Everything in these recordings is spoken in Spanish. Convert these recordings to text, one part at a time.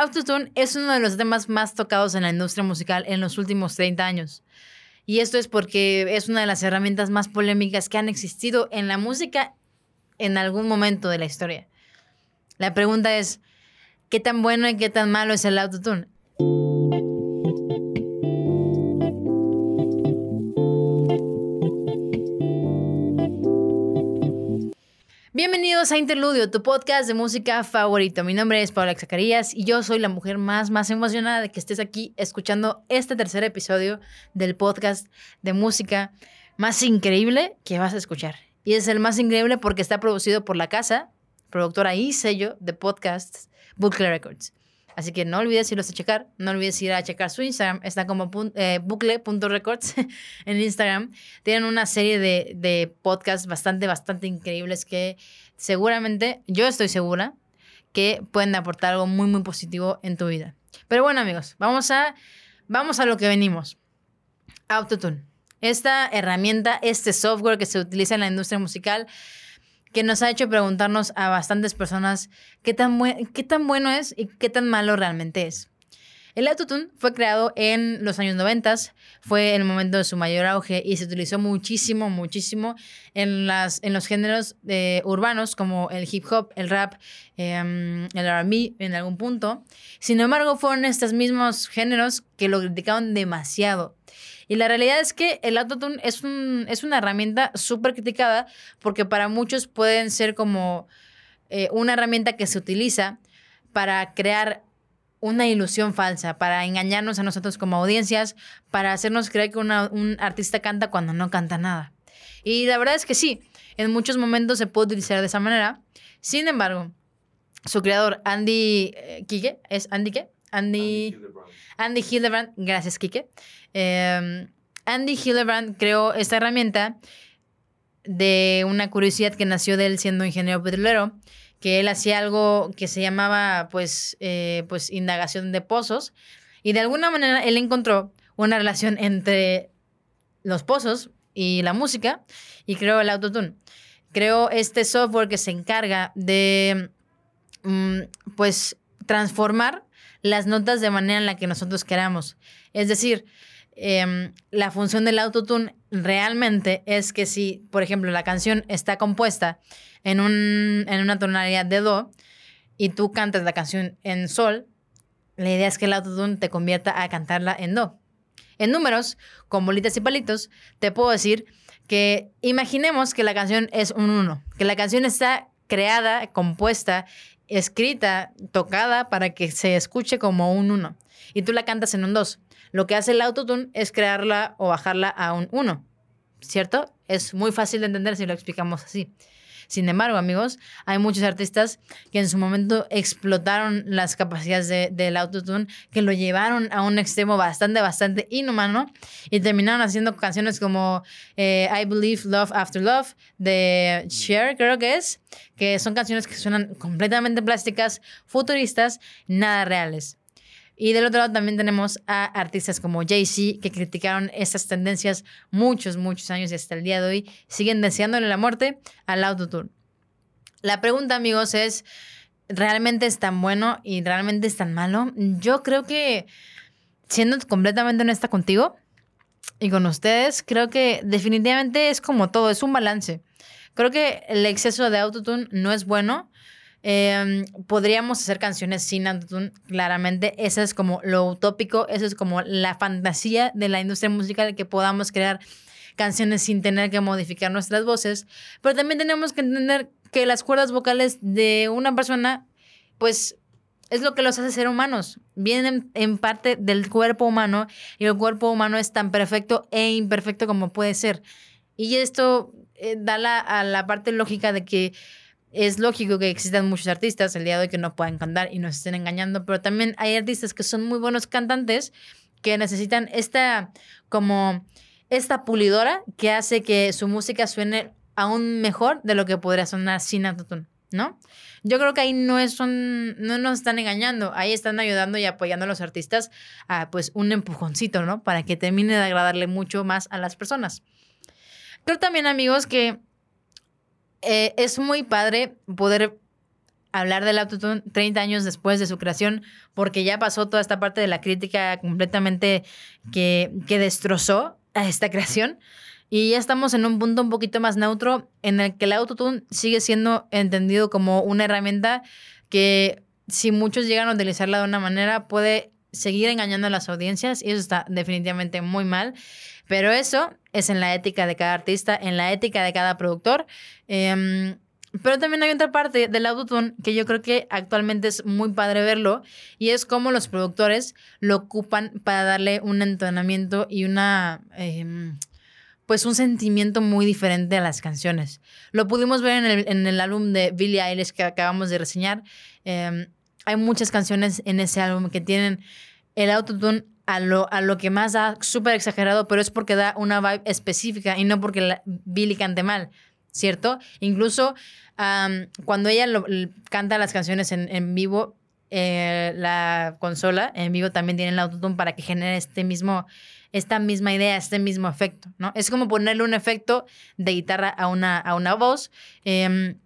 Autotune es uno de los temas más tocados en la industria musical en los últimos 30 años. Y esto es porque es una de las herramientas más polémicas que han existido en la música en algún momento de la historia. La pregunta es, ¿qué tan bueno y qué tan malo es el autotune? Bienvenidos a Interludio, tu podcast de música favorito. Mi nombre es Paula Zacarías y yo soy la mujer más, más emocionada de que estés aquí escuchando este tercer episodio del podcast de música más increíble que vas a escuchar. Y es el más increíble porque está producido por la casa, productora y sello de podcasts Bucle Records. Así que no olvides irlos a checar, no olvides ir a checar su Instagram, está como eh, bucle.records en Instagram. Tienen una serie de, de podcasts bastante, bastante increíbles que seguramente, yo estoy segura, que pueden aportar algo muy, muy positivo en tu vida. Pero bueno, amigos, vamos a, vamos a lo que venimos. Autotune. Esta herramienta, este software que se utiliza en la industria musical, que nos ha hecho preguntarnos a bastantes personas qué tan, qué tan bueno es y qué tan malo realmente es. El autotune fue creado en los años 90, fue el momento de su mayor auge y se utilizó muchísimo, muchísimo en, las, en los géneros eh, urbanos como el hip hop, el rap, em, el RB en algún punto. Sin embargo, fueron estos mismos géneros que lo criticaron demasiado. Y la realidad es que el autotune es, un, es una herramienta súper criticada porque para muchos pueden ser como eh, una herramienta que se utiliza para crear una ilusión falsa, para engañarnos a nosotros como audiencias, para hacernos creer que un artista canta cuando no canta nada. Y la verdad es que sí, en muchos momentos se puede utilizar de esa manera. Sin embargo, su creador, Andy eh, ¿es Andy qué? Andy... Andy Hildebrand, gracias Kike. Em, Andy Hildebrand creó esta herramienta de una curiosidad que nació de él siendo ingeniero petrolero, que él hacía algo que se llamaba pues, eh, pues indagación de pozos y de alguna manera él encontró una relación entre los pozos y la música y creó el autotune. Creó este software que se encarga de mm, pues transformar las notas de manera en la que nosotros queramos. Es decir, em, la función del autotune realmente es que si, por ejemplo, la canción está compuesta en, un, en una tonalidad de do y tú cantas la canción en sol, la idea es que el autotune te convierta a cantarla en do. En números, con bolitas y palitos, te puedo decir que imaginemos que la canción es un 1, que la canción está creada, compuesta escrita, tocada para que se escuche como un 1 y tú la cantas en un 2. Lo que hace el autotune es crearla o bajarla a un 1, ¿cierto? Es muy fácil de entender si lo explicamos así. Sin embargo, amigos, hay muchos artistas que en su momento explotaron las capacidades del autotune, que lo llevaron a un extremo bastante, bastante inhumano y terminaron haciendo canciones como eh, I Believe Love After Love de Cher, creo que es, que son canciones que suenan completamente plásticas, futuristas, nada reales. Y del otro lado también tenemos a artistas como Jay-Z que criticaron estas tendencias muchos, muchos años y hasta el día de hoy siguen deseándole la muerte al autotune. La pregunta, amigos, es, ¿realmente es tan bueno y realmente es tan malo? Yo creo que, siendo completamente honesta contigo y con ustedes, creo que definitivamente es como todo, es un balance. Creo que el exceso de autotune no es bueno, Em, podríamos hacer canciones sin autotune, claramente. Eso es como lo utópico, eso es como la fantasía de la industria musical, que podamos crear canciones sin tener que modificar nuestras voces. Pero también tenemos que entender que las cuerdas vocales de una persona, pues es lo que los hace ser humanos. Vienen en parte del cuerpo humano y el cuerpo humano es tan perfecto e imperfecto como puede ser. Y esto eh, da la, a la parte lógica de que es lógico que existan muchos artistas el día de hoy que no puedan cantar y nos estén engañando, pero también hay artistas que son muy buenos cantantes que necesitan esta como esta pulidora que hace que su música suene aún mejor de lo que podría sonar sin autotune, ¿no? Yo creo que ahí no es un, no nos están engañando, ahí están ayudando y apoyando a los artistas a pues un empujoncito, ¿no? Para que termine de agradarle mucho más a las personas. Creo también, amigos, que eh, es muy padre poder hablar del autotune 30 años después de su creación, porque ya pasó toda esta parte de la crítica completamente que, que destrozó a esta creación. Y ya estamos en un punto un poquito más neutro en el que el autotune sigue siendo entendido como una herramienta que si muchos llegan a utilizarla de una manera puede seguir engañando a las audiencias y eso está definitivamente muy mal. Pero eso es en la ética de cada artista, en la ética de cada productor. Em, pero también hay otra parte del autotune que yo creo que actualmente es muy padre verlo y es cómo los productores lo ocupan para darle un entonamiento y una... Em, pues un sentimiento muy diferente a las canciones. Lo pudimos ver en el, álbum de Billie Eilish que acabamos de reseñar. Em, hay muchas canciones en ese álbum que tienen el autotune a lo, a lo que más da súper exagerado, pero es porque da una vibe específica y no porque la, Billie cante mal, ¿cierto? Incluso cuando ella canta las canciones en, en vivo, eh, la consola en vivo también tiene el autotune para que genere este mismo, esta misma idea, este mismo efecto, ¿no? Es como ponerle un efecto de guitarra a una, a una voz. Em,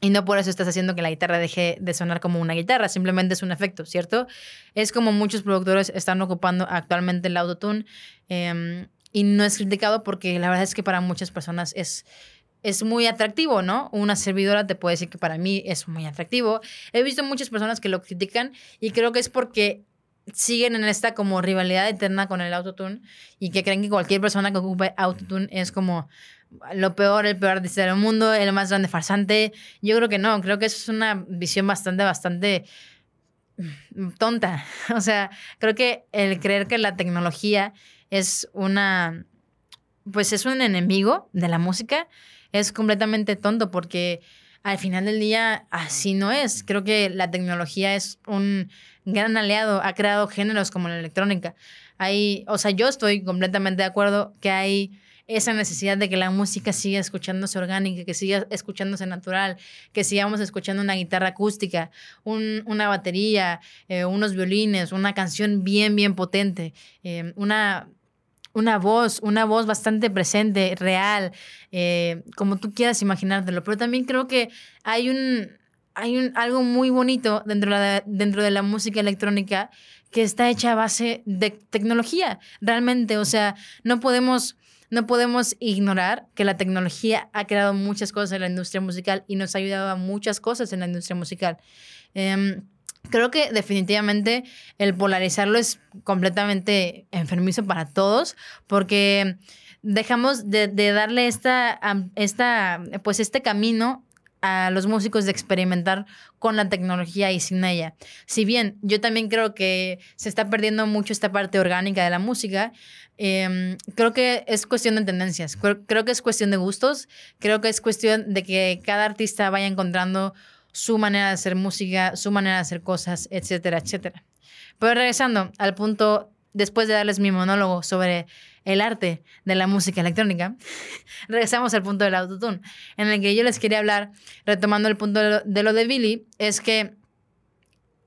y no por eso estás haciendo que la guitarra deje de sonar como una guitarra, simplemente es un efecto, ¿cierto? Es como muchos productores están ocupando actualmente el autotune em, y no es criticado porque la verdad es que para muchas personas es, es muy atractivo, ¿no? Una servidora te puede decir que para mí es muy atractivo. He visto muchas personas que lo critican y creo que es porque siguen en esta como rivalidad eterna con el autotune y que creen que cualquier persona que ocupe autotune es como lo peor, el peor artista del mundo, el más grande farsante. Yo creo que no, creo que eso es una visión bastante, bastante tonta. O sea, creo que el creer que la tecnología es una, pues es un enemigo de la música, es completamente tonto porque al final del día así no es. Creo que la tecnología es un gran aliado, ha creado géneros como la electrónica. Hay, o sea, yo estoy completamente de acuerdo que hay esa necesidad de que la música siga escuchándose orgánica, que siga escuchándose natural, que sigamos escuchando una guitarra acústica, una batería, eh, unos violines, una canción bien, bien potente, eh, una una voz, una voz bastante presente, real, eh, como tú quieras imaginártelo. Pero también creo que hay un, hay un, algo muy bonito dentro de, dentro de la música electrónica que está hecha a base de tecnología, realmente. O sea, no podemos no podemos ignorar que la tecnología ha creado muchas cosas en la industria musical y nos ha ayudado a muchas cosas en la industria musical. Em, creo que definitivamente el polarizarlo es completamente enfermizo para todos porque dejamos de, darle esta, esta, pues este camino a los músicos de experimentar con la tecnología y sin ella. Si bien yo también creo que se está perdiendo mucho esta parte orgánica de la música, em, creo que es cuestión de tendencias, creo, que es cuestión de gustos, creo que es cuestión de que cada artista vaya encontrando su manera de hacer música, su manera de hacer cosas, etcétera, etcétera. Pero regresando al punto, después de darles mi monólogo sobre el arte de la música electrónica, regresamos al punto del autotune, en el que yo les quería hablar, retomando el punto de lo de, Billy, es que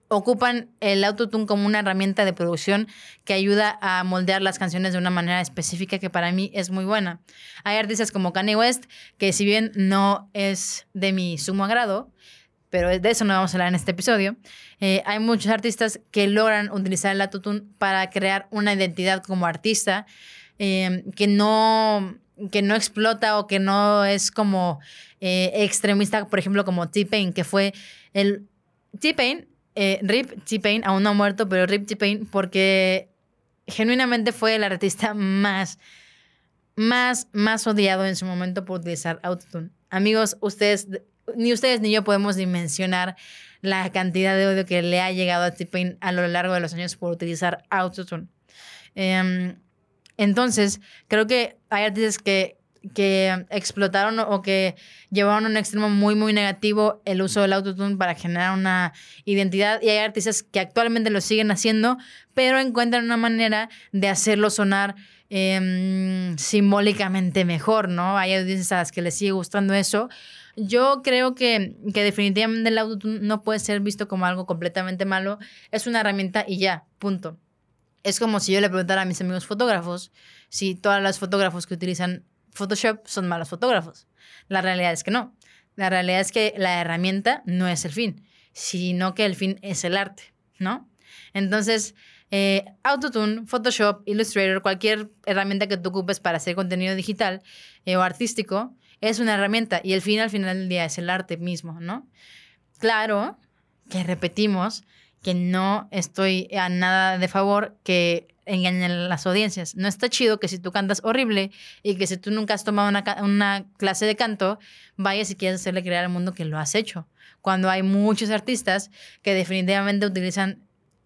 ocupan el autotune como una herramienta de producción que ayuda a moldear las canciones de una manera específica que para mí es muy buena. Hay artistas como Kanye West, que si bien no es de mi sumo agrado, pero de eso no vamos a hablar en este episodio. Eh, hay muchos artistas que logran utilizar el autotune para crear una identidad como artista Em, que, no, que no explota o que no es como eh, extremista, por ejemplo, como T-Pain, que fue el T-Pain, eh, Rip T-Pain, aún no ha muerto, pero Rip T-Pain, porque genuinamente fue el artista más, más, más odiado en su momento por utilizar autotune. Amigos, ustedes, ni ustedes ni yo podemos dimensionar la cantidad de odio que le ha llegado a T-Pain a lo largo de los años por utilizar autotune. Eh, entonces, creo que hay artistas que, que explotaron o que llevaron a un extremo muy, muy negativo el uso del autotune para generar una identidad. Y hay artistas que actualmente lo siguen haciendo, pero encuentran una manera de hacerlo sonar em, simbólicamente mejor, ¿no? Hay artistas a las que les sigue gustando eso. Yo creo que, que definitivamente el autotune no puede ser visto como algo completamente malo. Es una herramienta y ya, punto. Es como si yo le preguntara a mis amigos fotógrafos si todos los fotógrafos que utilizan Photoshop son malos fotógrafos. La realidad es que no. La realidad es que la herramienta no es el fin. sino que el fin es el arte, ¿no? Entonces, eh, Autotune, Photoshop, Illustrator, cualquier herramienta que tú ocupes para hacer contenido digital eh, o artístico, es una herramienta y el fin al final del día es el arte mismo, ¿no? Claro que repetimos que no estoy a nada de favor que engañen las audiencias. No está chido que si tú cantas horrible y que si tú nunca has tomado una, una clase de canto, vayas y quieras hacerle creer al mundo que lo has hecho. Cuando hay muchos artistas que definitivamente utilizan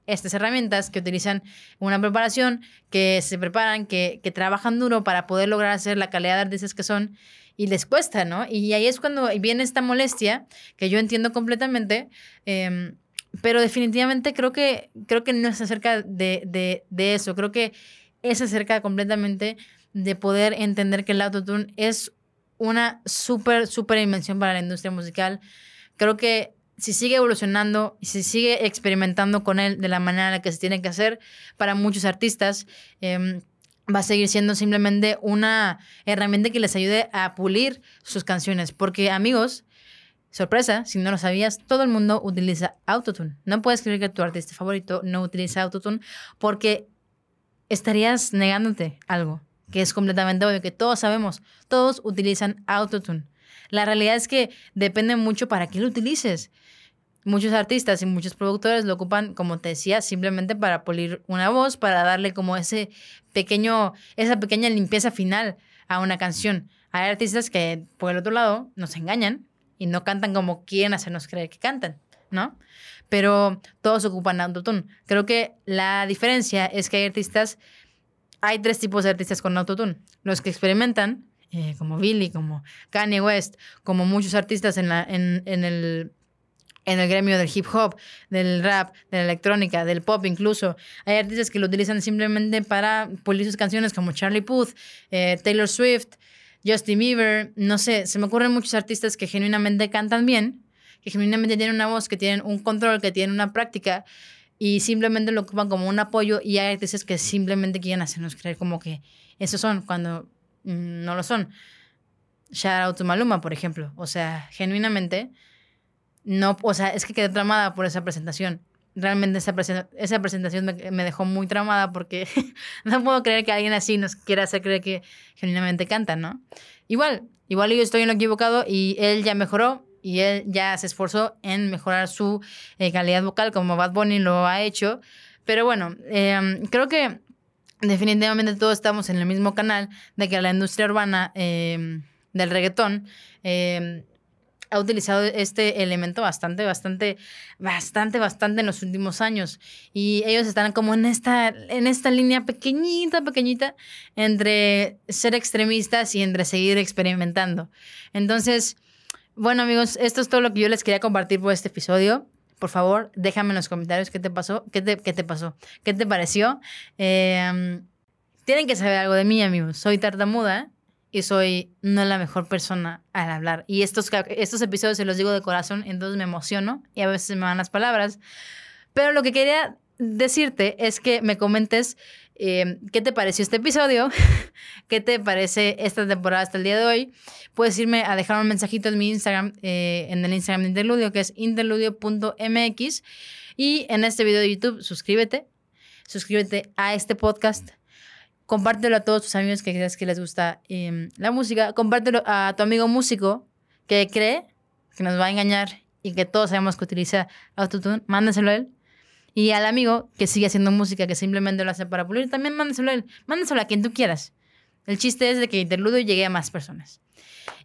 estas herramientas, que utilizan una preparación, que se preparan, que, que trabajan duro para poder lograr hacer la calidad de artistas que son y les cuesta, ¿no? Y ahí es cuando viene esta molestia que yo entiendo completamente. Eh, pero definitivamente creo que, creo que no es acerca de, de, de eso. Creo que es acerca completamente de poder entender que el autotune es una súper, súper invención para la industria musical. Creo que si sigue evolucionando y si sigue experimentando con él de la manera en la que se tiene que hacer para muchos artistas, eh, va a seguir siendo simplemente una herramienta que les ayude a pulir sus canciones. Porque amigos, Sorpresa, si no lo sabías, todo el mundo utiliza Autotune. No puedes creer que tu artista favorito no utiliza Autotune porque estarías negándote algo que es completamente obvio, que todos sabemos, todos utilizan Autotune. La realidad es que depende mucho para qué lo utilices. Muchos artistas y muchos productores lo ocupan, como te decía, simplemente para pulir una voz, para darle como ese pequeño, esa pequeña limpieza final a una canción. Hay artistas que, por el otro lado, nos engañan y no cantan como quieren hacernos creer que cantan, ¿no? Pero todos ocupan autotune. Creo que la diferencia es que hay artistas, hay tres tipos de artistas con autotune. Los que experimentan, eh, como Billy, como Kanye West, como muchos artistas en, la, el gremio del hip hop, del rap, de la electrónica, del pop incluso. Hay artistas que lo utilizan simplemente para pulir sus canciones como Charlie Puth, eh, Taylor Swift, Justin Bieber, no sé, se me ocurren muchos artistas que genuinamente cantan bien, que genuinamente tienen una voz, que tienen un control, que tienen una práctica y simplemente lo ocupan como un apoyo y hay artistas que simplemente quieren hacernos creer como que esos son cuando mm, no lo son. Shout out to Maluma, por ejemplo. O sea, genuinamente, no, o sea, es que quedé tramada por esa presentación realmente esa, esa presentación me, dejó muy traumada porque no puedo creer que alguien así nos quiera hacer creer que genuinamente canta, ¿no? Igual, igual yo estoy en lo equivocado y él ya mejoró y él ya se esforzó en mejorar su eh, calidad vocal como Bad Bunny lo ha hecho. Pero bueno, em, creo que definitivamente todos estamos en el mismo canal de que la industria urbana em, del reggaetón em, ha utilizado este elemento bastante, bastante, bastante, bastante en los últimos años. Y ellos están como en esta, en esta línea pequeñita, pequeñita, entre ser extremistas y entre seguir experimentando. Entonces, bueno amigos, esto es todo lo que yo les quería compartir por este episodio. Por favor, déjame en los comentarios qué te pasó, qué te, qué te pasó, qué te pareció. Eh, tienen que saber algo de mí, amigos. Soy tartamuda y soy no la mejor persona al hablar. Y estos, estos episodios se los digo de corazón, entonces me emociono y a veces me van las palabras. Pero lo que quería decirte es que me comentes eh, qué te pareció este episodio, qué te parece esta temporada hasta el día de hoy. Puedes irme a dejar un mensajito en mi Instagram, eh, en el Instagram de Interludio, que es interludio.mx. Y en este video de YouTube, suscríbete, suscríbete a este podcast compártelo a todos tus amigos que creas que les gusta em, la música, compártelo a tu amigo músico que cree que nos va a engañar y que todos sabemos que utiliza autotune, mándaselo a él. Y al amigo que sigue haciendo música, que simplemente lo hace para pulir, también mándaselo a él. Mándaselo a quien tú quieras. El chiste es de que Interludio llegue a más personas.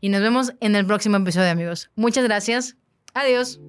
Y nos vemos en el próximo episodio, amigos. Muchas gracias. Adiós.